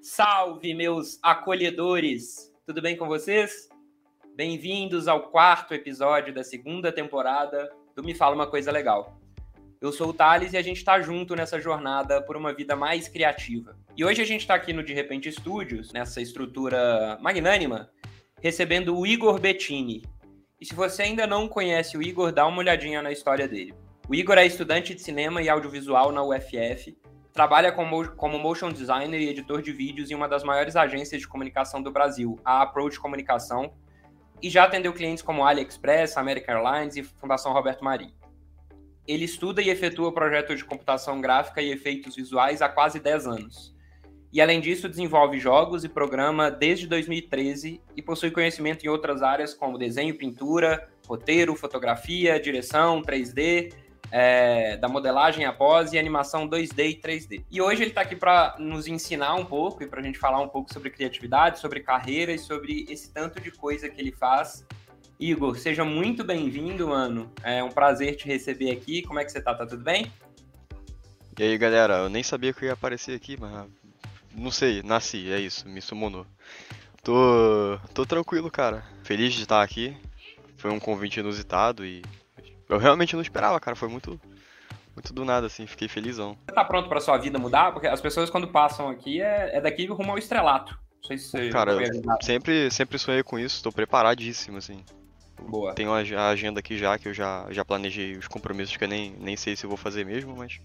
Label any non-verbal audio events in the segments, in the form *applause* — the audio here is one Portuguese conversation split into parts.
Salve, meus acolhedores! Tudo bem com vocês? Bem-vindos ao quarto episódio da segunda temporada do Me Fala Uma Coisa Legal. Eu sou o Thales e a gente está junto nessa jornada por uma vida mais criativa. E hoje a gente está aqui no De Repente Studios, nessa estrutura magnânima, recebendo o Igor Bettini. E se você ainda não conhece o Igor, dá uma olhadinha na história dele. O Igor é estudante de cinema e audiovisual na UFF, trabalha como, como motion designer e editor de vídeos em uma das maiores agências de comunicação do Brasil, a Approach Comunicação, e já atendeu clientes como AliExpress, American Airlines e Fundação Roberto Marinho. Ele estuda e efetua projetos de computação gráfica e efeitos visuais há quase 10 anos. E além disso, desenvolve jogos e programa desde 2013 e possui conhecimento em outras áreas como desenho, pintura, roteiro, fotografia, direção, 3D é, da modelagem a pós e animação 2D e 3D. E hoje ele está aqui para nos ensinar um pouco e para a gente falar um pouco sobre criatividade, sobre carreira e sobre esse tanto de coisa que ele faz. Igor, seja muito bem-vindo, mano. É um prazer te receber aqui. Como é que você tá? Tá tudo bem? E aí, galera, eu nem sabia que eu ia aparecer aqui, mas não sei, nasci, é isso, me summonou. Tô, tô tranquilo, cara. Feliz de estar aqui. Foi um convite inusitado e eu realmente não esperava, cara. Foi muito, muito do nada, assim. Fiquei felizão. Você tá pronto pra sua vida mudar? Porque as pessoas, quando passam aqui, é, é daqui rumo ao estrelato. Não sei se você Cara, eu sempre, sempre sonhei com isso. Tô preparadíssimo, assim. Boa. Tenho a agenda aqui já, que eu já, já planejei os compromissos que eu nem, nem sei se vou fazer mesmo, mas.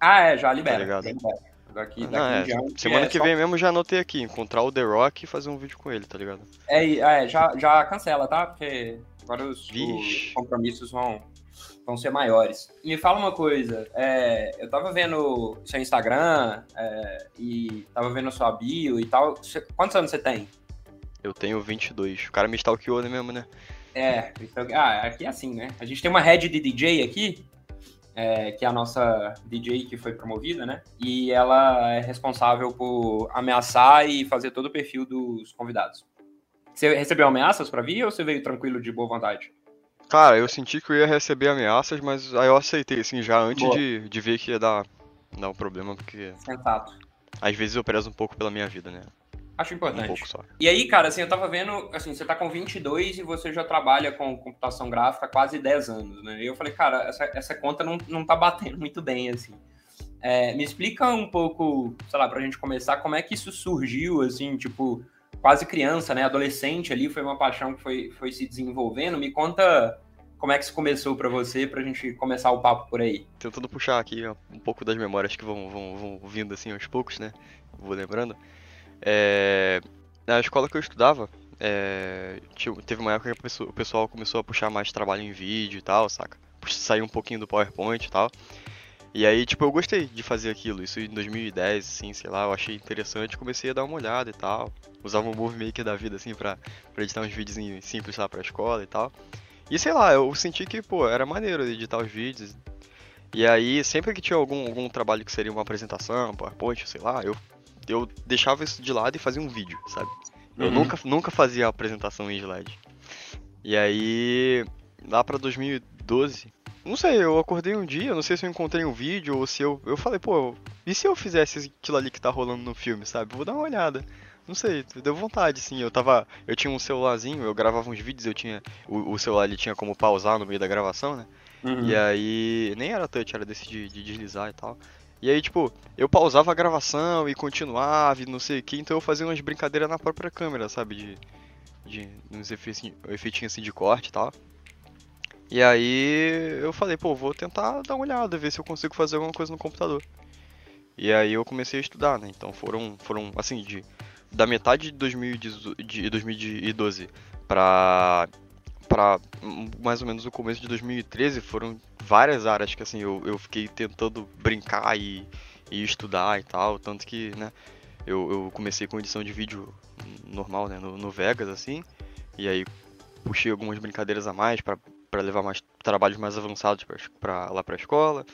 Ah, é, já libera. Tá ligado? libera. Daqui, daqui Não, é, diante, semana é que só- vem mesmo já anotei aqui, encontrar o The Rock e fazer um vídeo com ele, tá ligado? É, é já, já cancela, tá? Porque agora os, os compromissos vão, vão ser maiores. Me fala uma coisa, é, eu tava vendo seu Instagram é, e tava vendo sua bio e tal. Você- quantos anos você tem? Eu tenho 22. O cara me stalkeou né, mesmo, né? É, ah, aqui é assim, né? A gente tem uma head de DJ aqui, é, que é a nossa DJ que foi promovida, né? E ela é responsável por ameaçar e fazer todo o perfil dos convidados. Você recebeu ameaças pra vir ou você veio tranquilo de boa vontade? Cara, eu senti que eu ia receber ameaças, mas aí eu aceitei, assim, já antes Boa. de, de ver que ia dar, dar um problema, porque Sensato. às vezes eu prezo um pouco pela minha vida, né? Acho Um importante. pouco só. E aí, cara, assim, eu tava vendo, assim, você tá com 22 e você já trabalha com computação gráfica há quase 10 anos, né? E eu falei, cara, essa, essa conta não, não tá batendo muito bem, assim. É, me explica um pouco, sei lá, pra gente começar, como é que isso surgiu, assim, tipo, quase criança, né? Adolescente ali, foi uma paixão que foi, foi se desenvolvendo. Me conta como é que isso começou pra você, pra gente começar o papo por aí. Tentando puxar aqui um pouco das memórias que vão, vão, vão vindo assim aos poucos, né? Vou lembrando. É, Na escola que eu estudava, é, teve uma época que o pessoal começou a puxar mais trabalho em vídeo e tal, saca? Saiu um pouquinho do PowerPoint e tal. E aí, tipo, eu gostei de fazer aquilo. Isso em 2010, assim, sei lá, eu achei interessante. Comecei a dar uma olhada e tal. Usava um Movie Maker da vida, assim, pra, pra editar uns vídeos simples lá pra escola e tal. E sei lá, eu senti que, pô, era maneiro editar os vídeos. E aí, sempre que tinha algum, algum trabalho que seria uma apresentação, PowerPoint, sei lá, eu, eu deixava isso de lado e fazia um vídeo, sabe? Eu Uhum. nunca, nunca fazia apresentação em slide. E aí, lá pra 2012, não sei, eu acordei um dia, não sei se eu encontrei um vídeo ou se eu. Eu falei, pô, e se eu fizesse aquilo ali que tá rolando no filme, sabe? Vou dar uma olhada. Não sei, deu vontade, sim. Eu tava. Eu tinha um celularzinho, eu gravava uns vídeos, eu tinha. O, o celular ele tinha como pausar no meio da gravação, né? Uhum. E aí, nem era touch, era desse de, de deslizar e tal. E aí, tipo, eu pausava a gravação e continuava e não sei o que, então eu fazia umas brincadeiras na própria câmera, sabe? De. De. uns efeitinhos assim de corte e tal. E aí eu falei, pô, vou tentar dar uma olhada, ver se eu consigo fazer alguma coisa no computador. E aí eu comecei a estudar, né? Então foram, foram assim, de, da metade de 2018 de 2012 pra, pra mais ou menos o começo de 2013 foram várias áreas que assim eu, eu fiquei tentando brincar e, e estudar e tal. Tanto que, né, eu, eu comecei com edição de vídeo normal, né, no, no Vegas, assim. E aí puxei algumas brincadeiras a mais pra para levar mais trabalhos mais avançados pra, lá pra escola.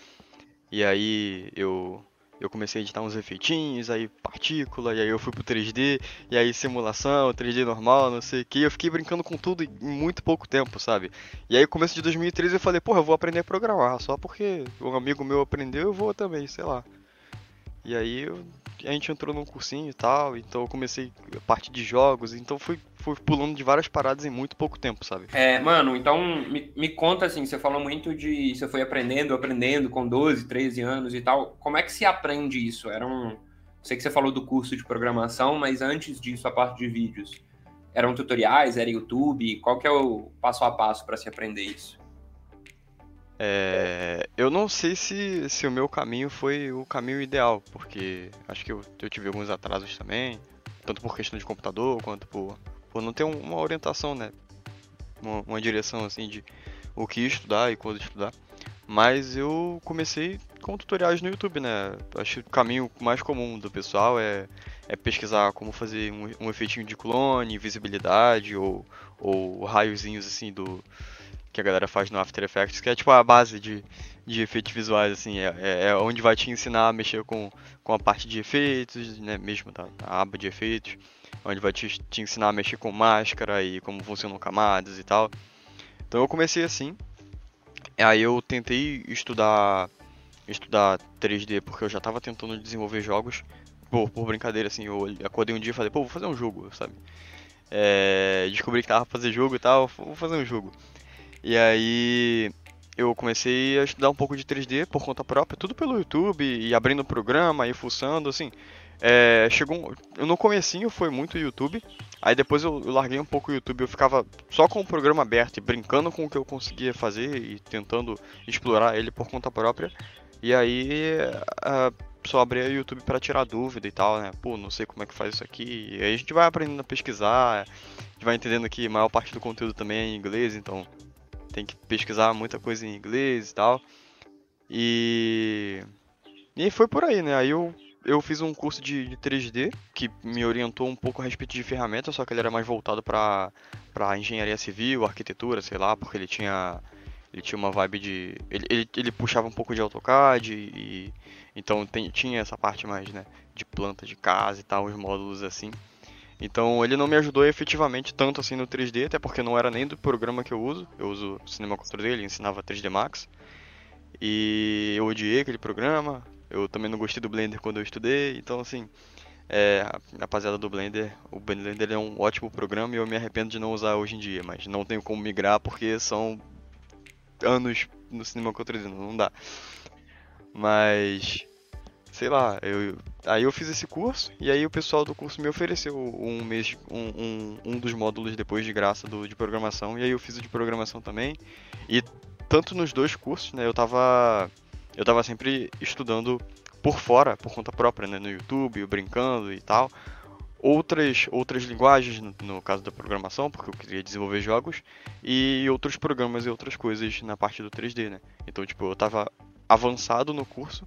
E aí eu eu comecei a editar uns efeitinhos, aí partícula, e aí eu fui pro 3D, e aí simulação, 3D normal, não sei o que. Eu fiquei brincando com tudo em muito pouco tempo, sabe? E aí, começo de 2013, eu falei, porra, eu vou aprender a programar, só porque um amigo meu aprendeu, eu vou também, sei lá. E aí eu a gente entrou num cursinho e tal, então eu comecei a parte de jogos, então fui, fui pulando de várias paradas em muito pouco tempo, sabe? É, mano, então me, me conta assim, você falou muito de. Você foi aprendendo, aprendendo com 12, 13 anos e tal. Como é que se aprende isso? Era um. Sei que você falou do curso de programação, mas antes disso, a parte de vídeos. Eram tutoriais, era YouTube? Qual que é o passo a passo para se aprender isso? É, eu não sei se, se o meu caminho foi o caminho ideal, porque acho que eu, eu tive alguns atrasos também, tanto por questão de computador, quanto por, por não ter uma orientação, né? Uma, uma direção assim de o que estudar e quando estudar. Mas eu comecei com tutoriais no YouTube, né? Acho que o caminho mais comum do pessoal é, é pesquisar como fazer um, um efeitinho de clone, visibilidade ou, ou raiozinhos assim do, que a galera faz no After Effects, que é tipo a base de, de efeitos visuais, assim, é, é, é onde vai te ensinar a mexer com, com a parte de efeitos, né, mesmo tá, a aba de efeitos, onde vai te, te ensinar a mexer com máscara e como funcionam camadas e tal. Então eu comecei assim, aí eu tentei estudar estudar 3D porque eu já estava tentando desenvolver jogos por, por brincadeira, assim, eu acordei um dia e falei, pô, vou fazer um jogo, sabe? É, descobri que tava pra fazer jogo e tal, vou fazer um jogo. E aí eu comecei a estudar um pouco de 3D por conta própria, tudo pelo YouTube, e abrindo o programa, e fuçando, assim. É, chegou no comecinho foi muito YouTube, aí depois eu, eu, larguei um pouco o YouTube, eu ficava só com o programa aberto e brincando com o que eu conseguia fazer e tentando explorar ele por conta própria. E aí só abri o YouTube para tirar dúvida e tal, né? Pô, não sei como é que faz isso aqui. E aí a gente vai aprendendo a pesquisar, a gente vai entendendo que a maior parte do conteúdo também é em inglês, então tem que pesquisar muita coisa em inglês e tal. E. E foi por aí, né? Aí eu, eu fiz um curso de, de 3D que me orientou um pouco a respeito de ferramentas, só que ele era mais voltado para engenharia civil, arquitetura, sei lá, porque ele tinha ele tinha uma vibe de ele, ele, ele puxava um pouco de AutoCAD e então tem, tinha essa parte mais, né, de planta de casa e tal, os módulos assim. Então ele não me ajudou efetivamente tanto assim no 3D, até porque não era nem do programa que eu uso. Eu uso Cinema 4D, ele ensinava 3D Max. E eu odiei aquele programa. Eu também não gostei do Blender quando eu estudei. Então assim, é, rapaziada do Blender, o Blender é um ótimo programa e eu me arrependo de não usar hoje em dia, mas não tenho como migrar porque são anos no Cinema 4D, não dá. Mas sei lá, eu, aí eu fiz esse curso e aí o pessoal do curso me ofereceu um mês, um, um, um dos módulos depois de graça do, de programação e aí eu fiz o de programação também e tanto nos dois cursos, né, eu tava, eu tava sempre estudando por fora, por conta própria, né, no YouTube, brincando e tal, outras, outras linguagens, no, no, caso da programação, porque eu queria desenvolver jogos, e outros programas e outras coisas na parte do 3D, né. Então, tipo, eu tava avançado no curso,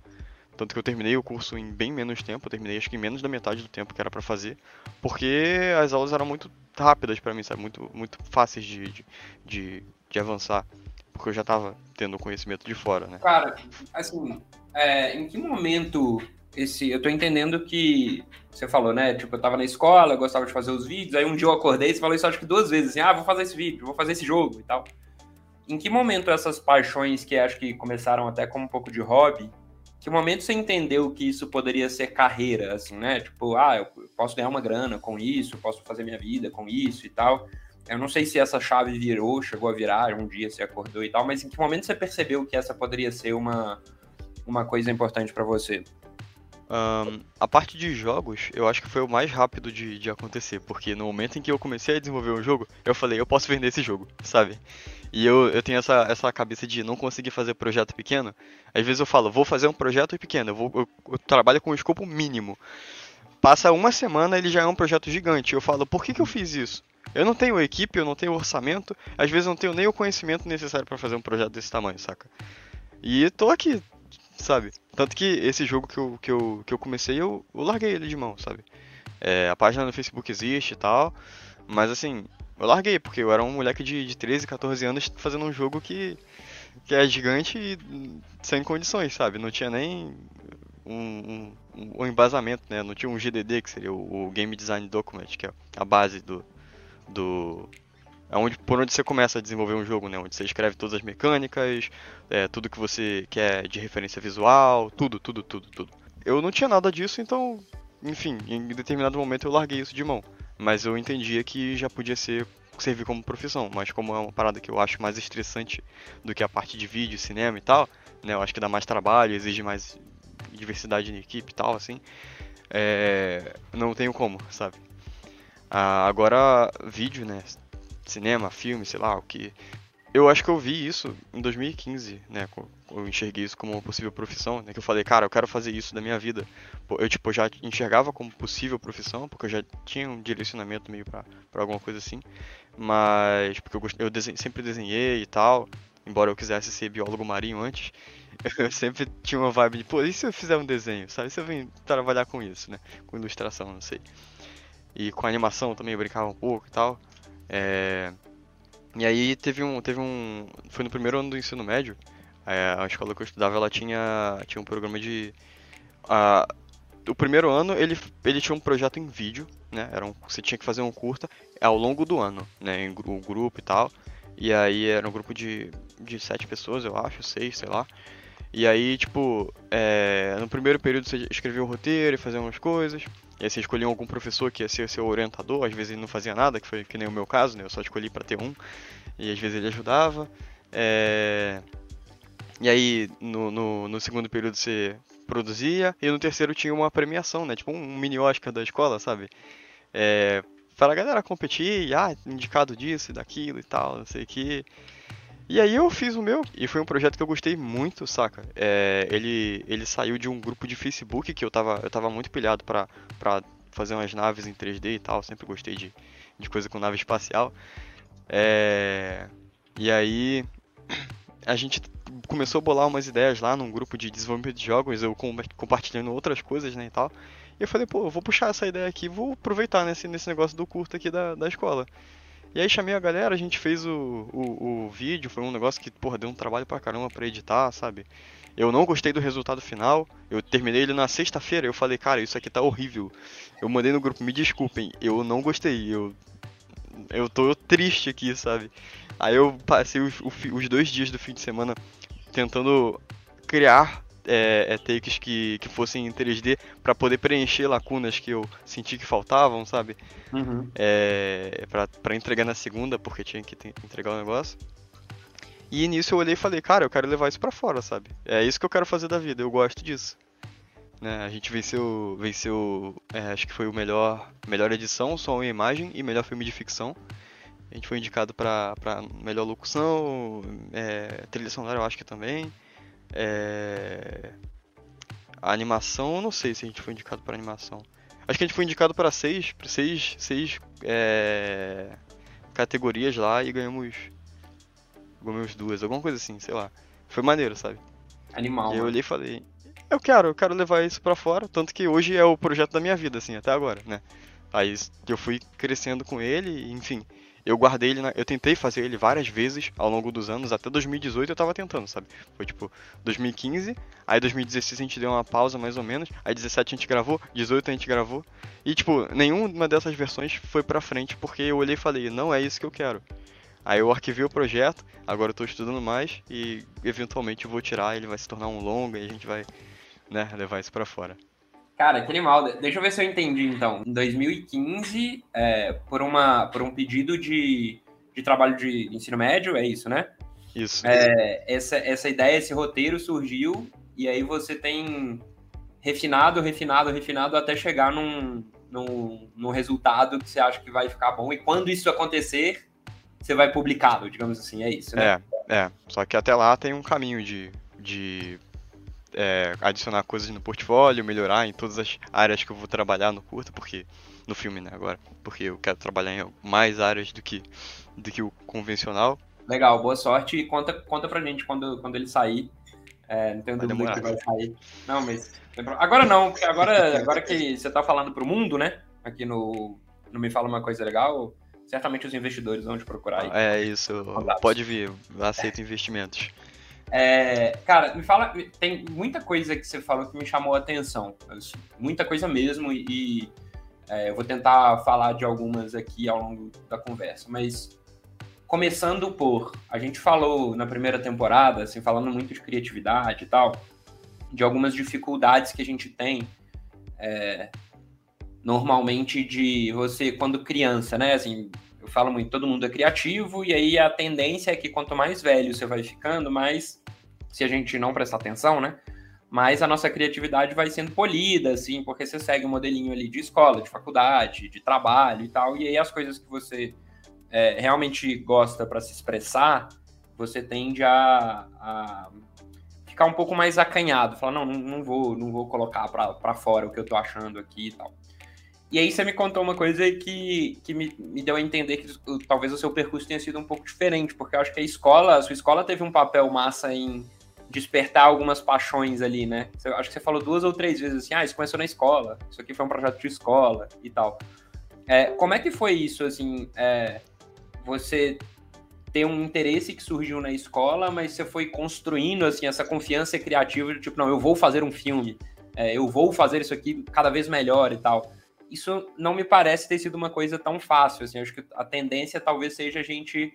tanto que eu terminei o curso em bem menos tempo, eu terminei acho que em menos da metade do tempo que era para fazer, porque as aulas eram muito rápidas para mim, sabe? Muito, muito fáceis de, de, de, de avançar, porque eu já tava tendo conhecimento de fora, né? Cara, assim, é, em que momento esse. Eu tô entendendo que você falou, né? Tipo, eu tava na escola, eu gostava de fazer os vídeos, aí um dia eu acordei e você falou isso acho que duas vezes, assim, ah, vou fazer esse vídeo, vou fazer esse jogo e tal. Em que momento essas paixões que acho que começaram até como um pouco de hobby que momento você entendeu que isso poderia ser carreira, assim, né? Tipo, ah, eu posso ganhar uma grana com isso, posso fazer minha vida com isso e tal. Eu não sei se essa chave virou, chegou a virar, um dia você acordou e tal, mas em que momento você percebeu que essa poderia ser uma, uma coisa importante para você? Um, a parte de jogos, eu acho que foi o mais rápido de, de acontecer, porque no momento em que eu comecei a desenvolver um jogo, eu falei, eu posso vender esse jogo, sabe? E eu, eu tenho essa, essa cabeça de não conseguir fazer projeto pequeno. Às vezes eu falo, vou fazer um projeto pequeno, eu, vou, eu, eu trabalho com um escopo mínimo. Passa uma semana, ele já é um projeto gigante. Eu falo, por que, que eu fiz isso? Eu não tenho equipe, eu não tenho orçamento, às vezes eu não tenho nem o conhecimento necessário para fazer um projeto desse tamanho, saca? E tô aqui, sabe? Tanto que esse jogo que eu, que eu, que eu comecei, eu, eu larguei ele de mão, sabe? É, a página no Facebook existe e tal, mas assim, eu larguei, porque eu era um moleque de, de 13, 14 anos fazendo um jogo que, que é gigante e sem condições, sabe? Não tinha nem um, um, um embasamento, né? Não tinha um GDD, que seria o, o, Game Design Document, que é a base do... do é onde, por onde você começa a desenvolver um jogo, né? Onde você escreve todas as mecânicas, é, tudo que você quer de referência visual, tudo, tudo, tudo, tudo. Eu não tinha nada disso, então enfim, em determinado momento eu larguei isso de mão. Mas eu entendia que já podia ser servir como profissão, mas como é uma parada que eu acho mais estressante do que a parte de vídeo, cinema e tal, né? Eu acho que dá mais trabalho, exige mais diversidade na equipe e tal, assim. É, não tenho como, sabe? Ah, agora, vídeo, né? Cinema, filme, sei lá, o que. Eu acho que eu vi isso em 2015, né? Eu enxerguei isso como uma possível profissão, né? Que eu falei, cara, eu quero fazer isso da minha vida. Eu, tipo, já enxergava como possível profissão, porque eu já tinha um direcionamento meio pra, pra alguma coisa assim. Mas, porque eu, eu desenho, sempre desenhei e tal, embora eu quisesse ser biólogo marinho antes, *laughs* eu sempre tinha uma vibe de, pô, e se eu fizer um desenho, sabe? Se eu vim trabalhar com isso, né? Com ilustração, não sei. E com animação também eu brincava um pouco e tal. É... E aí teve um, teve um, foi no primeiro ano do ensino médio, é, a escola que eu estudava, ela tinha, tinha um programa de, a, o primeiro ano ele, ele tinha um projeto em vídeo, né, era um, você tinha que fazer um curta ao longo do ano, né, em grupo e tal, e aí era um grupo de, de sete pessoas, eu acho, seis, sei lá, e aí, tipo, é, no primeiro período você escrevia o roteiro e fazia umas coisas. E aí você escolhia algum professor que ia ser seu orientador, às vezes ele não fazia nada, que foi que nem o meu caso, né? Eu só escolhi para ter um. E às vezes ele ajudava. É... E aí, no, no, no, segundo período você produzia, e no terceiro tinha uma premiação, né? Tipo um mini Oscar da escola, sabe? É... Para a galera competir, ah, indicado disso e daquilo e tal, não sei o que. E aí eu fiz o meu, e foi um projeto que eu gostei muito, saca? É, ele, ele saiu de um grupo de Facebook que eu tava, eu tava muito pilhado pra, pra fazer umas naves em 3D e tal, sempre gostei de, de coisa com nave espacial. É, e aí a gente começou a bolar umas ideias lá num grupo de desenvolvimento de jogos, eu compartilhando outras coisas, né, e tal. E eu falei, pô, eu vou puxar essa ideia aqui, vou aproveitar nesse, nesse negócio do curto aqui da, da escola. E aí chamei a galera, a gente fez o, o, o, vídeo, foi um negócio que, porra, deu um trabalho pra caramba pra editar, sabe? Eu não gostei do resultado final, eu terminei ele na sexta-feira, eu falei, cara, isso aqui tá horrível. Eu mandei no grupo, me desculpem, eu não gostei, eu, eu tô triste aqui, sabe? Aí eu passei os, os dois dias do fim de semana tentando criar é, é, takes que, que fossem em 3D para poder preencher lacunas que eu senti que faltavam, sabe? Uhum. É, para entregar na segunda, porque tinha que entregar o negócio. E nisso eu olhei e falei, cara, eu quero levar isso para fora, sabe? É isso que eu quero fazer da vida, eu gosto disso. Né? A gente venceu, venceu é, acho que foi o melhor, melhor edição, som e imagem e melhor filme de ficção. A gente foi indicado para melhor locução, é, trilha sonora eu acho que também. É... A animação, eu não sei se a gente foi indicado para animação. Acho que a gente foi indicado para seis, seis, seis é... categorias lá e ganhamos, ganhamos duas, alguma coisa assim, sei lá. Foi maneiro, sabe? Animal. E eu olhei e falei, eu quero, eu quero levar isso para fora, tanto que hoje é o projeto da minha vida, assim, até agora, né? Aí eu fui crescendo com ele, enfim. Eu guardei ele, na... eu tentei fazer ele várias vezes ao longo dos anos, até 2018 eu tava tentando, sabe? Foi tipo 2015, aí 2016 a gente deu uma pausa mais ou menos, aí 17 a gente gravou, 18 a gente gravou, e tipo, nenhuma dessas versões foi pra frente porque eu olhei e falei, não é isso que eu quero. Aí eu arquivei o projeto, agora eu tô estudando mais e eventualmente eu vou tirar, ele vai se tornar um longo e a gente vai, né, levar isso pra fora. Cara, que animal. Deixa eu ver se eu entendi, então. Em 2015, é, por, uma, por um pedido de, de trabalho de ensino médio, é isso, né? Isso. É, essa, essa ideia, esse roteiro surgiu, e aí você tem refinado, refinado, refinado, até chegar num, num, num resultado que você acha que vai ficar bom. E quando isso acontecer, você vai publicá-lo, digamos assim, é isso, né? É, é. Só que até lá tem um caminho de, de é, adicionar coisas no portfólio, melhorar em todas as áreas que eu vou trabalhar no curto, porque no filme, né, agora, porque eu quero trabalhar em mais áreas do que do que o convencional. Legal, boa sorte e conta conta pra gente quando quando ele sair. É, não tenho vai dúvida demorar. que vai sair. Não, mas agora não, porque agora agora que *laughs* você tá falando pro mundo, né, aqui no não me fala uma coisa legal, certamente os investidores vão te procurar aí. É isso, pode vir, aceito investimentos. É, cara, me fala, tem muita coisa que você falou que me chamou a atenção, muita coisa mesmo, e é, eu vou tentar falar de algumas aqui ao longo da conversa, mas começando por, a gente falou na primeira temporada, assim, falando muito de criatividade e tal, de algumas dificuldades que a gente tem é, normalmente de você, quando criança, né? Assim, eu falo muito, todo mundo é criativo, e aí a tendência é que quanto mais velho você vai ficando, mais, se a gente não prestar atenção, né? Mais a nossa criatividade vai sendo polida, assim, porque você segue um modelinho ali de escola, de faculdade, de trabalho e tal, e aí as coisas que você é, realmente gosta para se expressar, você tende a, a, ficar um pouco mais acanhado, falar, não, não, vou, não vou colocar para fora o que eu tô achando aqui e tal. E aí você me contou uma coisa que, que me, me deu a entender que talvez o seu percurso tenha sido um pouco diferente, porque eu acho que a escola, a sua escola teve um papel massa em despertar algumas paixões ali, né? Eu acho que você falou duas ou três vezes assim, ah, isso começou na escola, isso aqui foi um projeto de escola e tal. É, como é que foi isso, assim, é, você ter um interesse que surgiu na escola, mas você foi construindo, assim, essa confiança criativa de tipo, não, eu vou fazer um filme, é, eu vou fazer isso aqui cada vez melhor e tal isso não me parece ter sido uma coisa tão fácil. Assim, acho que a tendência talvez seja a gente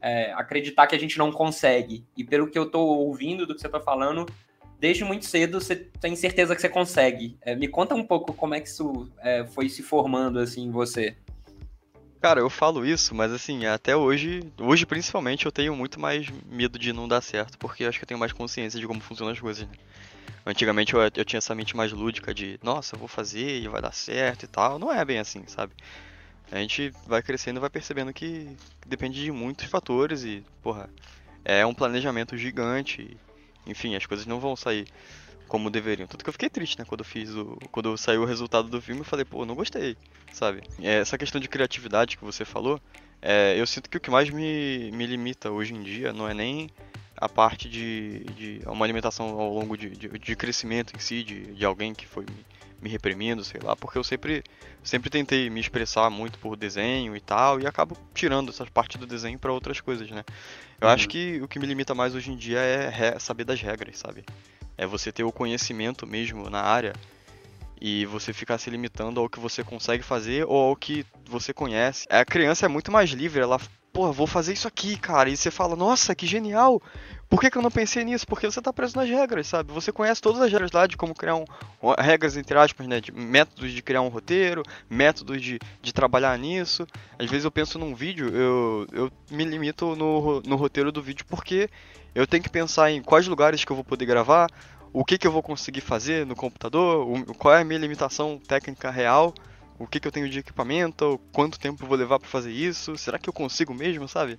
é, acreditar que a gente não consegue. E pelo que eu estou ouvindo do que você está falando, desde muito cedo você tem certeza que você consegue. É, me conta um pouco como é que isso é, foi se formando assim em você. Cara, eu falo isso, mas assim, até hoje, hoje principalmente, eu tenho muito mais medo de não dar certo, porque acho que eu tenho mais consciência de como funcionam as coisas. Né? Antigamente eu, eu tinha essa mente mais lúdica de, nossa, eu vou fazer e vai dar certo e tal. Não é bem assim, sabe? A gente vai crescendo e vai percebendo que depende de muitos fatores e, porra, é um planejamento gigante. Enfim, as coisas não vão sair como deveriam. Tanto que eu fiquei triste, né, quando eu fiz o. Quando saiu o resultado do filme, eu falei, pô, não gostei, sabe? É, essa questão de criatividade que você falou, é, eu sinto que o que mais me, me limita hoje em dia não é nem a parte de, de uma alimentação ao longo de, de, de crescimento em si, de, de alguém que foi me, me, reprimindo, sei lá, porque eu sempre, sempre tentei me expressar muito por desenho e tal, e acabo tirando essa parte do desenho para outras coisas, né? Eu uhum. acho que o que me limita mais hoje em dia é saber das regras, sabe? É você ter o conhecimento mesmo na área e você ficar se limitando ao que você consegue fazer ou ao que você conhece. A criança é muito mais livre, ela pô, vou fazer isso aqui, cara. E você fala, nossa, que genial. Por que, que eu não pensei nisso? Porque você tá preso nas regras, sabe? Você conhece todas as regras lá de como criar um. Regras, entre aspas, né? De métodos de criar um roteiro, métodos de, de trabalhar nisso. Às vezes eu penso num vídeo, eu, eu me limito no, no roteiro do vídeo porque eu tenho que pensar em quais lugares que eu vou poder gravar, o que, que eu vou conseguir fazer no computador, qual é a minha limitação técnica real o que, que eu tenho de equipamento, quanto tempo eu vou levar para fazer isso, será que eu consigo mesmo, sabe?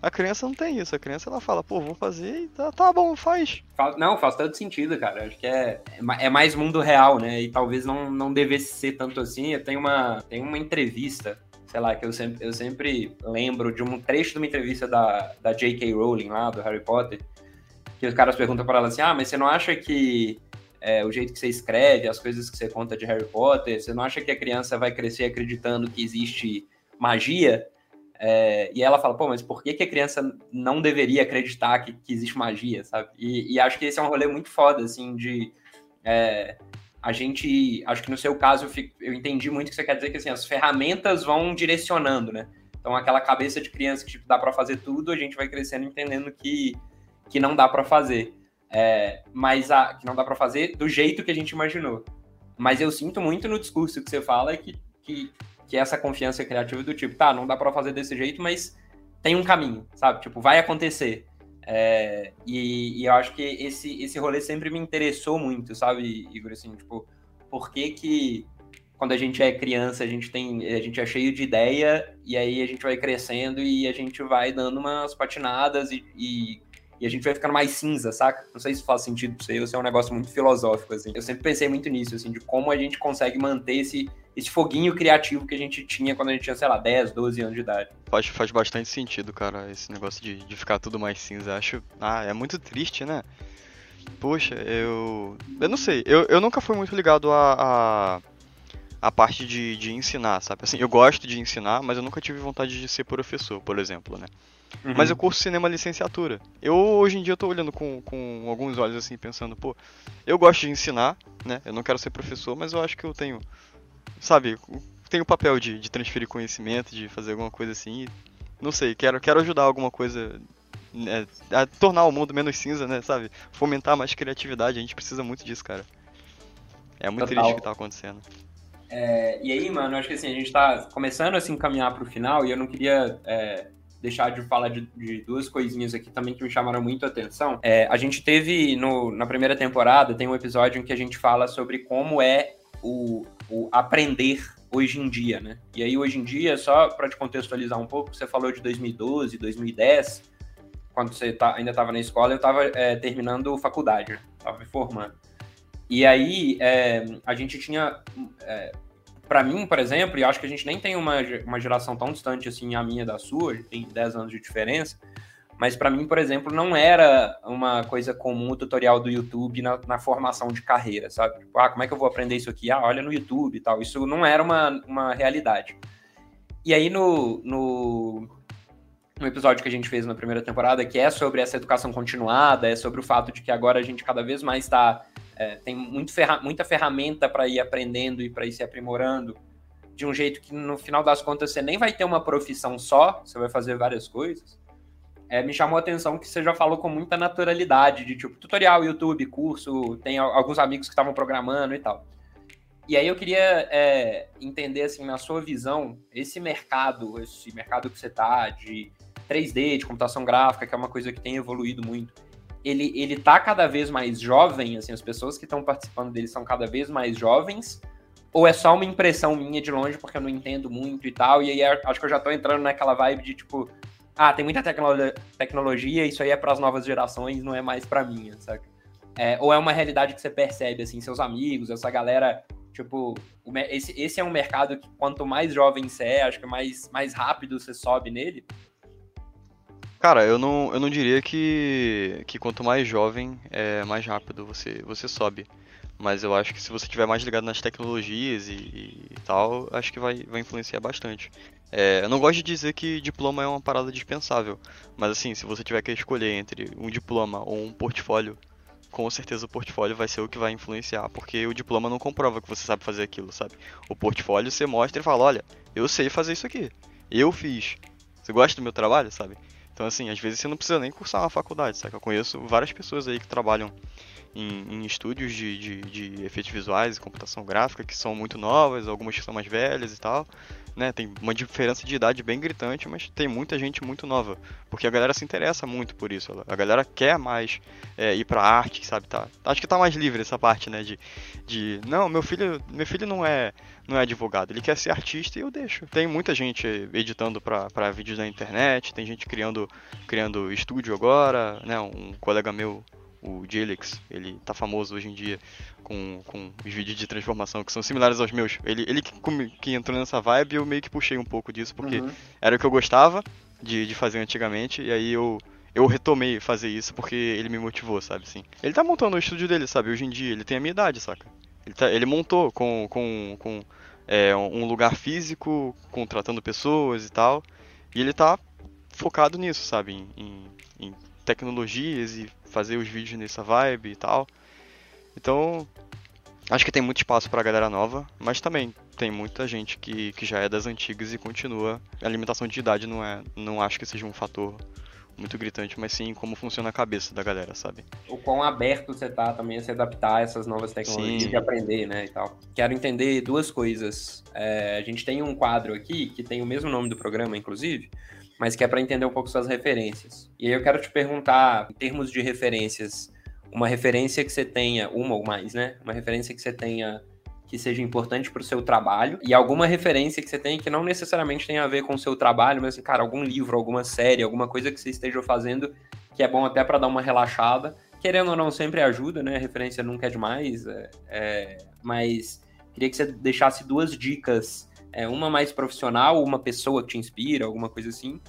A criança não tem isso, a criança ela fala, pô, vou fazer e tá, tá bom, faz. Não, faz todo sentido, cara. Acho que é, é mais mundo real, né? E talvez não, não devesse ser tanto assim. Eu tenho uma, tenho uma entrevista, sei lá, que eu sempre, eu sempre lembro de um trecho de uma entrevista da, da J.K. Rowling lá, do Harry Potter, que os caras perguntam para ela assim: ah, mas você não acha que é, o jeito que você escreve, as coisas que você conta de Harry Potter, você não acha que a criança vai crescer acreditando que existe magia? É, e ela fala, pô, mas por que, que a criança não deveria acreditar que, que existe magia, sabe? E, e, acho que esse é um rolê muito foda, assim, de... É, a gente, acho que no seu caso, eu, fico, eu entendi muito que você quer dizer que, assim, as ferramentas vão direcionando, né? Então, aquela cabeça de criança que, tipo, dá para fazer tudo, a gente vai crescendo entendendo que, que não dá para fazer. É, mas a, que não dá para fazer do jeito que a gente imaginou. Mas eu sinto muito no discurso que você fala que, que, que essa confiança criativa do tipo, tá, não dá para fazer desse jeito, mas tem um caminho, sabe? Tipo, vai acontecer. É, e, e, eu acho que esse, esse rolê sempre me interessou muito, sabe, Igor? Assim, tipo, por que que quando a gente é criança, a gente tem, a gente é cheio de ideia e aí a gente vai crescendo e a gente vai dando umas patinadas e, e e a gente vai ficando mais cinza, saca? Não sei se faz sentido pra você, ou se é um negócio muito filosófico, assim. Eu sempre pensei muito nisso, assim, de como a gente consegue manter esse, esse foguinho criativo que a gente tinha quando a gente tinha, sei lá, 10, 12 anos de idade. Faz, faz bastante sentido, cara, esse negócio de, de ficar tudo mais cinza. Acho. Ah, é muito triste, né? Poxa, eu. Eu não sei, eu, eu nunca fui muito ligado a. a a parte de, de ensinar, sabe? Assim, eu gosto de ensinar, mas eu nunca tive vontade de ser professor, por exemplo, né? Uhum. Mas eu curso cinema licenciatura. Eu hoje em dia eu tô olhando com, com alguns olhos assim, pensando, pô, eu gosto de ensinar, né? Eu não quero ser professor, mas eu acho que eu tenho, sabe, tenho o papel de, de transferir conhecimento, de fazer alguma coisa assim. Não sei, quero, quero ajudar alguma coisa né, a tornar o mundo menos cinza, né, sabe? Fomentar mais criatividade, a gente precisa muito disso, cara. É muito Total. triste o que tá acontecendo. É, e aí, mano, acho que assim, a gente tá começando a se encaminhar pro final e eu não queria é, deixar de falar de, de, duas coisinhas aqui também que me chamaram muito a atenção. É, a gente teve no, na primeira temporada, tem um episódio em que a gente fala sobre como é o, o aprender hoje em dia, né? E aí, hoje em dia, só para te contextualizar um pouco, você falou de 2012, 2010, quando você tá, ainda estava na escola, eu estava é, terminando faculdade, estava me formando. E aí, é, a gente tinha. É, para mim, por exemplo, e acho que a gente nem tem uma, uma geração tão distante assim, a minha da sua, tem 10 anos de diferença, mas para mim, por exemplo, não era uma coisa comum o tutorial do YouTube na, na, formação de carreira, sabe? Tipo, ah, como é que eu vou aprender isso aqui? Ah, olha no YouTube e tal. Isso não era uma, uma realidade. E aí, no, no, no episódio que a gente fez na primeira temporada, que é sobre essa educação continuada, é sobre o fato de que agora a gente cada vez mais está é, tem muito ferra muita ferramenta para ir aprendendo e para ir se aprimorando de um jeito que no final das contas você nem vai ter uma profissão só, você vai fazer várias coisas. É, me chamou a atenção que você já falou com muita naturalidade, de tipo tutorial, YouTube, curso, tem alguns amigos que estavam programando e tal. E aí eu queria é, entender, assim, na sua visão, esse mercado, esse mercado que você tá de 3D, de computação gráfica, que é uma coisa que tem evoluído muito, ele, ele tá cada vez mais jovem, assim, as pessoas que estão participando dele são cada vez mais jovens, ou é só uma impressão minha de longe, porque eu não entendo muito e tal, e aí acho que eu já tô entrando naquela vibe de, tipo, ah, tem muita tecno tecnologia, isso aí é para as novas gerações, não é mais para mim, sabe? É, ou é uma realidade que você percebe, assim, seus amigos, essa galera, tipo, esse, esse é um mercado que quanto mais jovem você é, acho que mais, mais rápido você sobe nele, Cara, eu não, eu não diria que, que quanto mais jovem, é mais rápido você, você sobe. Mas eu acho que se você estiver mais ligado nas tecnologias e, e, tal, acho que vai, vai influenciar bastante. É, eu não gosto de dizer que diploma é uma parada dispensável, mas assim, se você tiver que escolher entre um diploma ou um portfólio, com certeza o portfólio vai ser o que vai influenciar, porque o diploma não comprova que você sabe fazer aquilo, sabe? O portfólio você mostra e fala, olha, eu sei fazer isso aqui, eu fiz. Você gosta do meu trabalho, sabe? Então, assim, às vezes você não precisa nem cursar uma faculdade, sabe? Eu conheço várias pessoas aí que trabalham em, em estúdios de, de, de, efeitos visuais e computação gráfica que são muito novas, algumas que são mais velhas e tal né, tem uma diferença de idade bem gritante, mas tem muita gente muito nova, porque a galera se interessa muito por isso, a galera quer mais é, ir pra arte, sabe, tá, acho que tá mais livre essa parte, né, de, de, não, meu filho, meu filho não é, não é advogado, ele quer ser artista e eu deixo. Tem muita gente editando para vídeos na internet, tem gente criando, criando estúdio agora, né, um colega meu o Jelix, ele tá famoso hoje em dia com, com os vídeos de transformação que são similares aos meus. Ele, ele que, que entrou nessa vibe eu meio que puxei um pouco disso, porque uhum. era o que eu gostava de, de fazer antigamente, e aí eu, eu retomei fazer isso porque ele me motivou, sabe, assim. Ele tá montando o estúdio dele, sabe, hoje em dia, ele tem a minha idade, saca? Ele, tá, ele montou com, com, com é, um lugar físico, contratando pessoas e tal, e ele tá focado nisso, sabe, em, em, tecnologias e fazer os vídeos nessa vibe e tal. Então, acho que tem muito espaço para a galera nova, mas também tem muita gente que, que já é das antigas e continua. A limitação de idade não é, não acho que seja um fator muito gritante, mas sim como funciona a cabeça da galera, sabe? O quão aberto você tá também a se adaptar a essas novas tecnologias sim. e aprender, né, e tal. Quero entender duas coisas. É, a gente tem um quadro aqui que tem o mesmo nome do programa, inclusive, mas que é para entender um pouco suas referências. E aí eu quero te perguntar, em termos de referências, uma referência que você tenha, uma ou mais, né? Uma referência que você tenha que seja importante para o seu trabalho e alguma referência que você tenha que não necessariamente tenha a ver com o seu trabalho, mas, cara, algum livro, alguma série, alguma coisa que você esteja fazendo que é bom até para dar uma relaxada. Querendo ou não, sempre ajuda, né? Referência nunca é demais, é, é, mas queria que você deixasse duas dicas é, uma mais profissional, uma pessoa que te inspira, alguma coisa assim,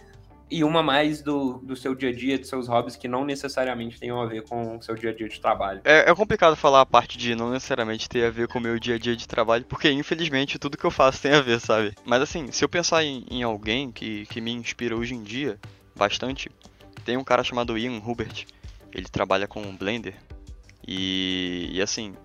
e uma mais do, do seu dia a dia, dos seus hobbies, que não necessariamente tenham a ver com o seu dia a dia de trabalho. É, é, complicado falar a parte de não necessariamente ter a ver com o meu dia a dia de trabalho, porque infelizmente tudo que eu faço tem a ver, sabe? Mas assim, se eu pensar em, em alguém que, que me inspira hoje em dia, bastante, tem um cara chamado Ian Hubert. Ele trabalha com Blender. E, e assim,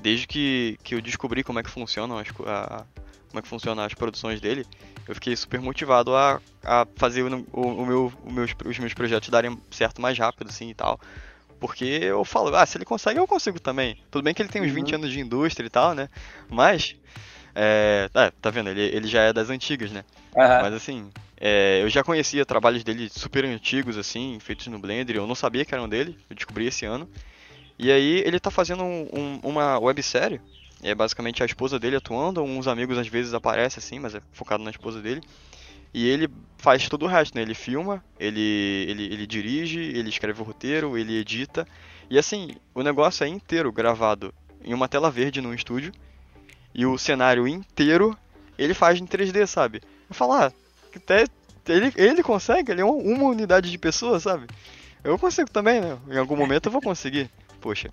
desde que, que eu descobri como é que funcionam as, a, como é que funciona as produções dele, eu fiquei super motivado a, a fazer o, o, o meu, o meus, os meus projetos darem certo mais rápido, assim, e tal. Porque eu falo, ah, se ele consegue, eu consigo também. Tudo bem que ele tem uns uhum. 20 anos de indústria e tal, né? Mas, É, tá, tá vendo? Ele, ele já é das antigas, né? Aham. Mas assim, é, eu já conhecia trabalhos dele super antigos, assim, feitos no Blender. Eu não sabia que eram dele, eu descobri esse ano. E aí ele tá fazendo um- um- uma websérie. É basicamente a esposa dele atuando, uns amigos às vezes aparecem assim, mas é focado na esposa dele. E ele faz todo o resto, né? Ele filma, ele, ele, ele dirige, ele escreve o roteiro, ele edita. E assim, o negócio é inteiro gravado em uma tela verde num estúdio. E o cenário inteiro ele faz em 3D, sabe? Eu falo, ah, até ele, ele consegue, ele é uma, unidade de pessoa, sabe? Eu consigo também, né? Em algum momento eu vou conseguir. Poxa.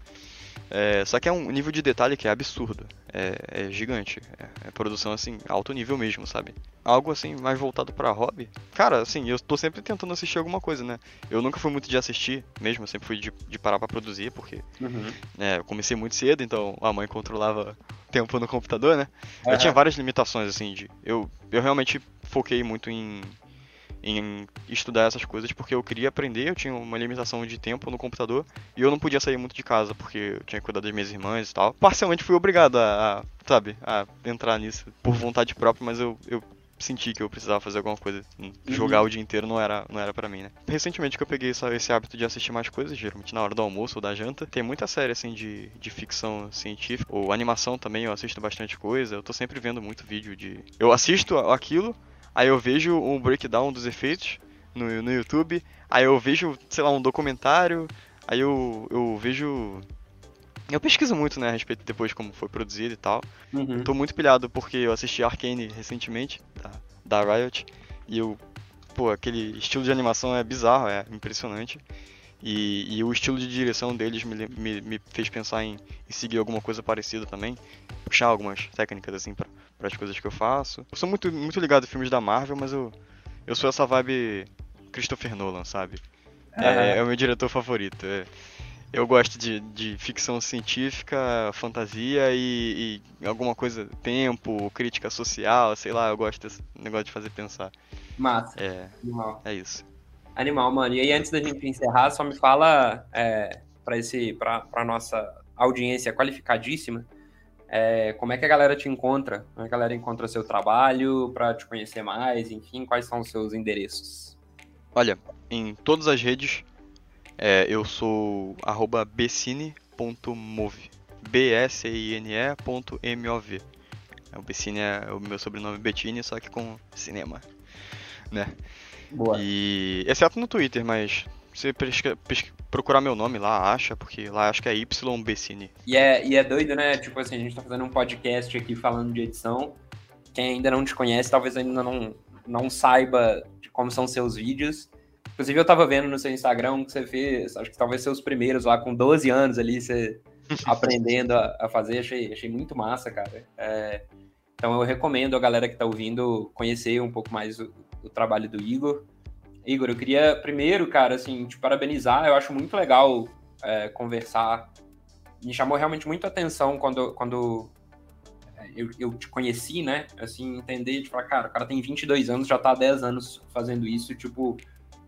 É, só que é um nível de detalhe que é absurdo. É, é gigante. É, é produção, assim, alto nível mesmo, sabe? Algo, assim, mais voltado pra hobby. Cara, assim, eu tô sempre tentando assistir alguma coisa, né? Eu nunca fui muito de assistir, mesmo. Eu sempre fui de, de parar pra produzir, porque Uhum. né, eu comecei muito cedo, então a mãe controlava o tempo no computador, né? Eu Aham. tinha várias limitações, assim, de. Eu, eu realmente foquei muito em, em estudar essas coisas porque eu queria aprender, eu tinha uma limitação de tempo no computador e eu não podia sair muito de casa porque eu tinha que cuidar das minhas irmãs e tal. Parcialmente fui obrigado a, a, sabe, a entrar nisso por vontade própria, mas eu, eu senti que eu precisava fazer alguma coisa. Jogar o dia inteiro não era, não era pra mim, né? Recentemente que eu peguei essa- esse hábito de assistir mais coisas, geralmente na hora do almoço ou da janta, tem muita série, assim, de, de ficção científica, ou animação também, eu assisto bastante coisa, eu tô sempre vendo muito vídeo de... Eu assisto aquilo, aí eu vejo um breakdown dos efeitos no, no YouTube, aí eu vejo, sei lá, um documentário, aí eu, eu vejo... Eu pesquiso muito, né, a respeito depois de como foi produzido e tal. Uhum. Tô muito pilhado porque eu assisti Arcane recentemente, da, da Riot, e eu, pô, aquele estilo de animação é bizarro, é impressionante. E, e o estilo de direção deles me, me, me fez pensar em, em seguir alguma coisa parecida também, puxar algumas técnicas assim para as coisas que eu faço. Eu sou muito, muito ligado a filmes da Marvel, mas eu, eu sou essa vibe Christopher Nolan, sabe? É, é o meu diretor favorito. é. Eu gosto de, de ficção científica, fantasia e, e alguma coisa, tempo, crítica social, sei lá, eu gosto desse negócio de fazer pensar. Massa. É, é isso. Animal, mano. E aí, antes da gente encerrar, só me fala é, para esse, pra nossa audiência qualificadíssima, é, como é que a galera te encontra? Como é que a galera encontra seu trabalho, pra te conhecer mais, enfim, quais são os seus endereços? Olha, em todas as redes, é, eu sou arroba becine.move. B-S-I-N-E.M-O-V. É, O Becine é o meu sobrenome Bettini, só que com cinema, né? Boa. E exceto no Twitter, mas se pesca- pesca- procurar meu nome lá, acha, porque lá acho que é Y Becine. E é, e é doido, né? Tipo assim, a gente tá fazendo um podcast aqui falando de edição. Quem ainda não te conhece, talvez ainda não, não saiba de como são seus vídeos. Inclusive, eu tava vendo no seu Instagram que você fez, acho que talvez seus primeiros lá com 12 anos ali, você *laughs* aprendendo a, a fazer. Achei, achei muito massa, cara. É, então, eu recomendo a galera que tá ouvindo conhecer um pouco mais o, o trabalho do Igor. Igor, eu queria primeiro, cara, assim, te parabenizar. Eu acho muito legal é, conversar me chamou realmente muito a atenção quando, quando é, eu, eu te conheci, né? Assim, entender, de falar, cara, o cara tem 22 anos, já tá há 10 anos fazendo isso, tipo,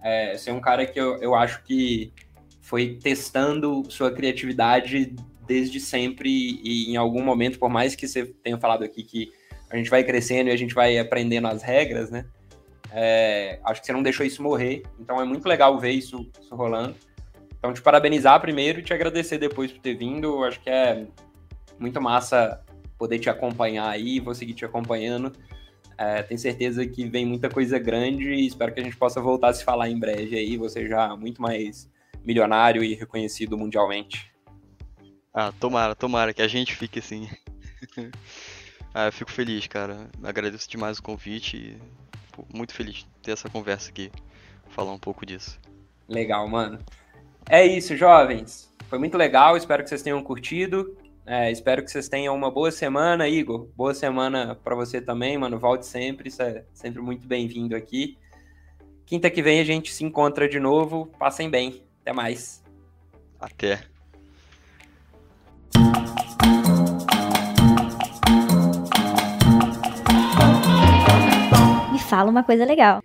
é, ser um cara que eu, eu acho que foi testando sua criatividade desde sempre e em algum momento, por mais que você tenha falado aqui que a gente vai crescendo e a gente vai aprendendo as regras, né? É, acho que você não deixou isso morrer, então é muito legal ver isso, isso rolando. Então, te parabenizar primeiro e te agradecer depois por ter vindo. Acho que é muito massa poder te acompanhar aí, vou seguir te acompanhando. É, tenho certeza que vem muita coisa grande e espero que a gente possa voltar a se falar em breve aí, você já muito mais milionário e reconhecido mundialmente. Ah, tomara, tomara que a gente fique assim. *laughs* ah, eu fico feliz, cara. Agradeço demais o convite muito feliz de ter essa conversa aqui, falar um pouco disso. Legal, mano. É isso, jovens. Foi muito legal, espero que vocês tenham curtido. É, espero que vocês tenham uma boa semana, Igor. Boa semana para você também, mano. Volte sempre, isso é sempre muito bem-vindo aqui. Quinta que vem a gente se encontra de novo. Passem bem. Até mais. Até. Fala uma coisa legal.